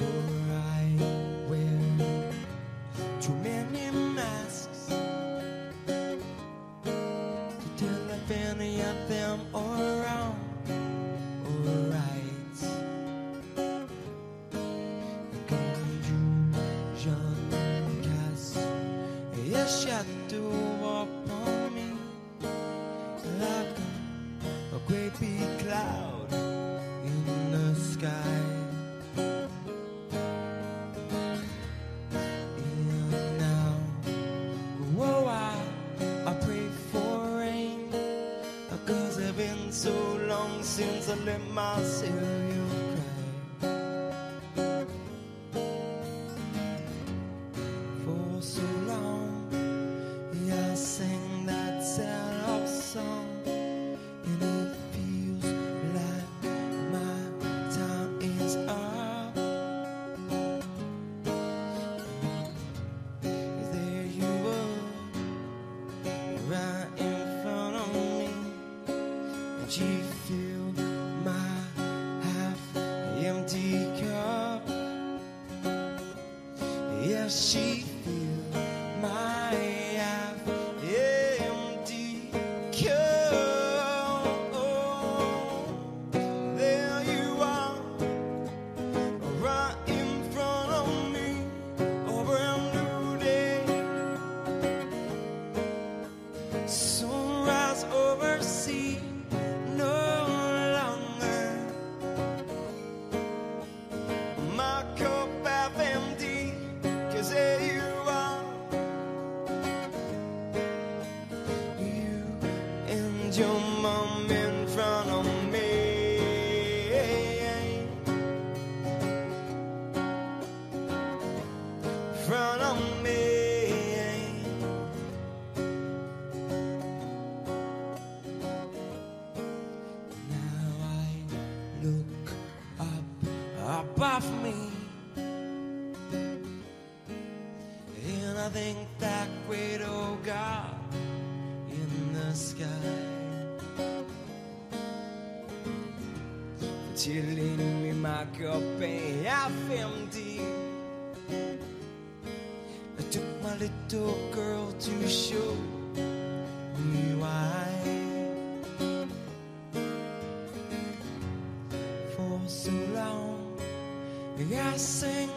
For I sing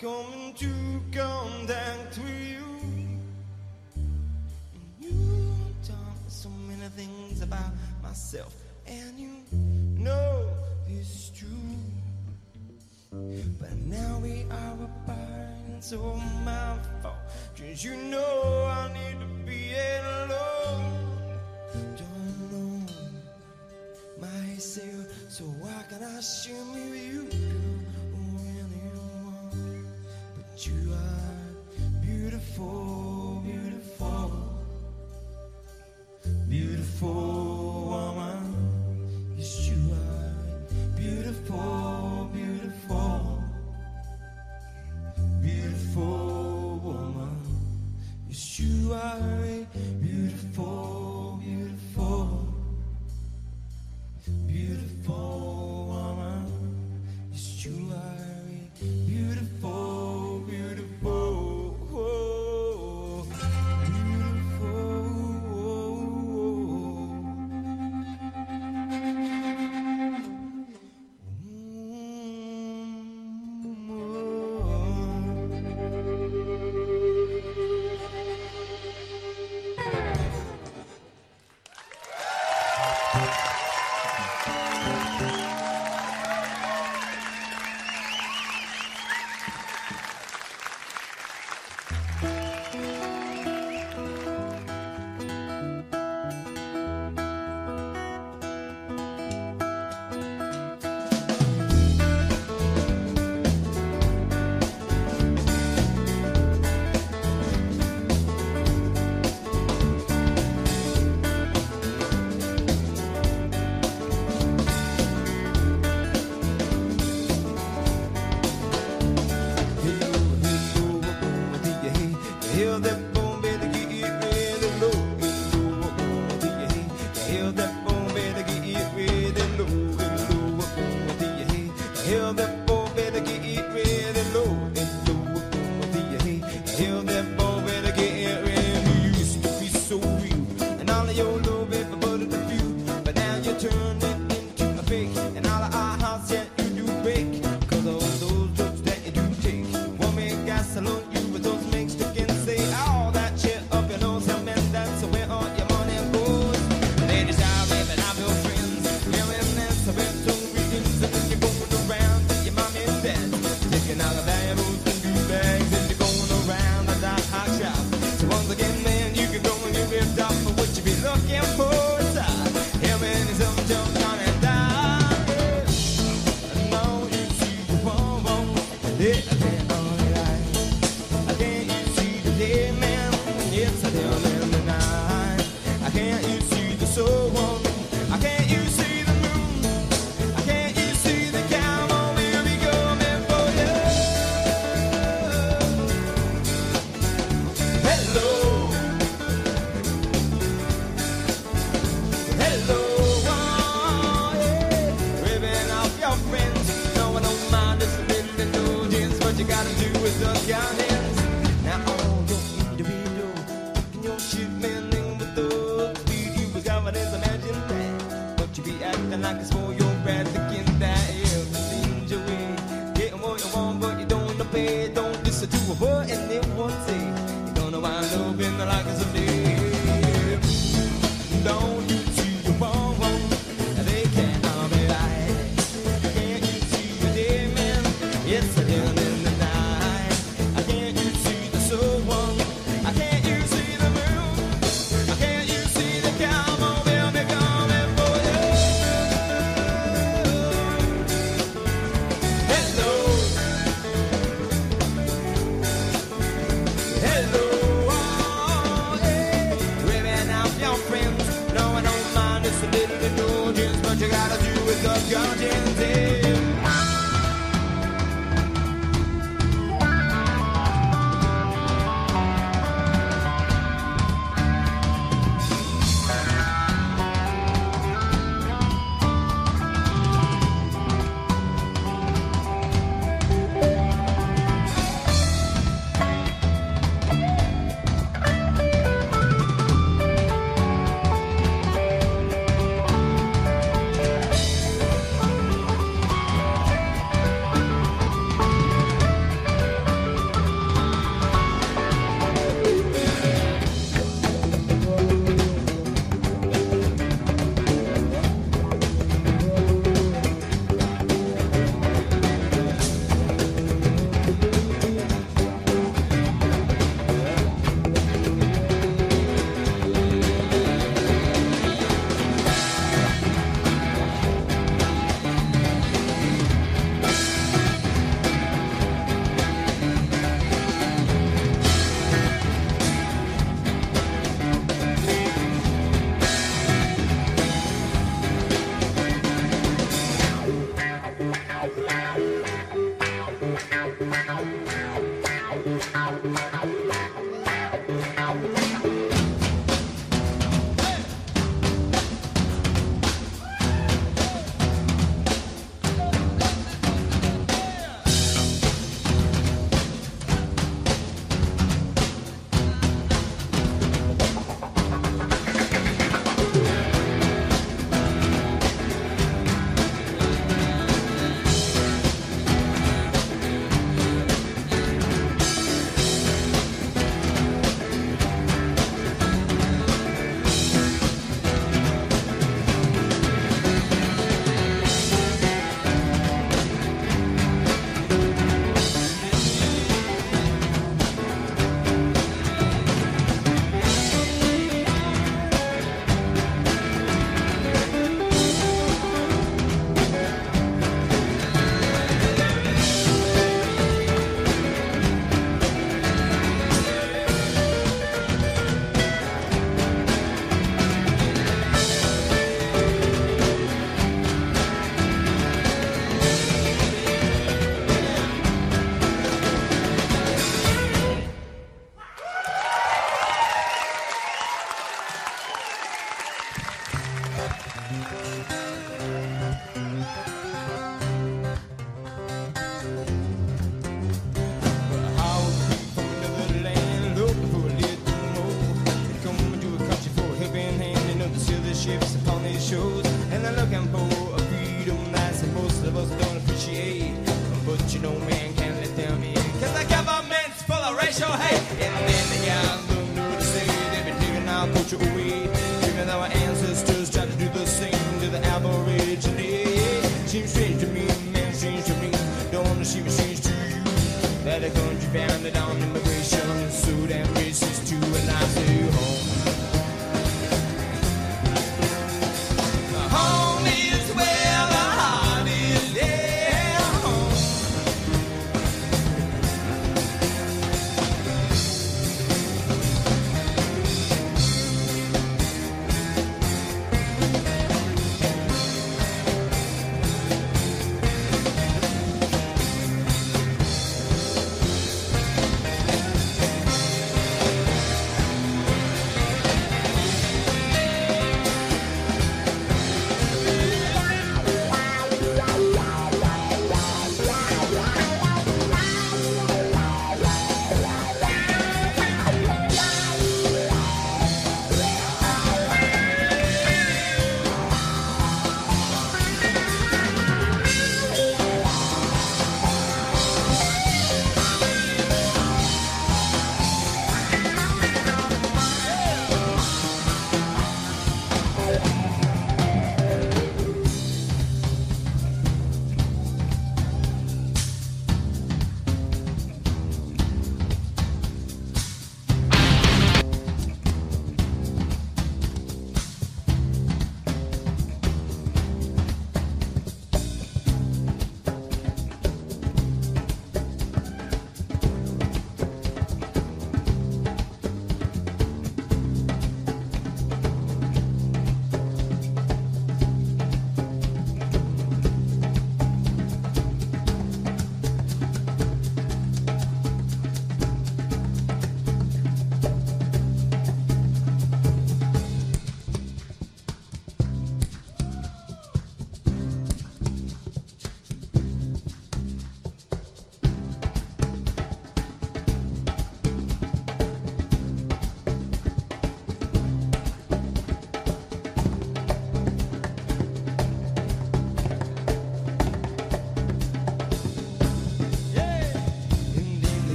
coming to contact with you. And you taught me so many things about myself, and you know this is true. But now we are apart, and so my fault. Cause you know I need to be alone. Don't know myself, so why can I shimmy?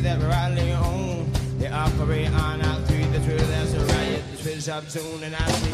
see that rightly own. They operate on out three, the truth that's a riot. The switch up soon and I see.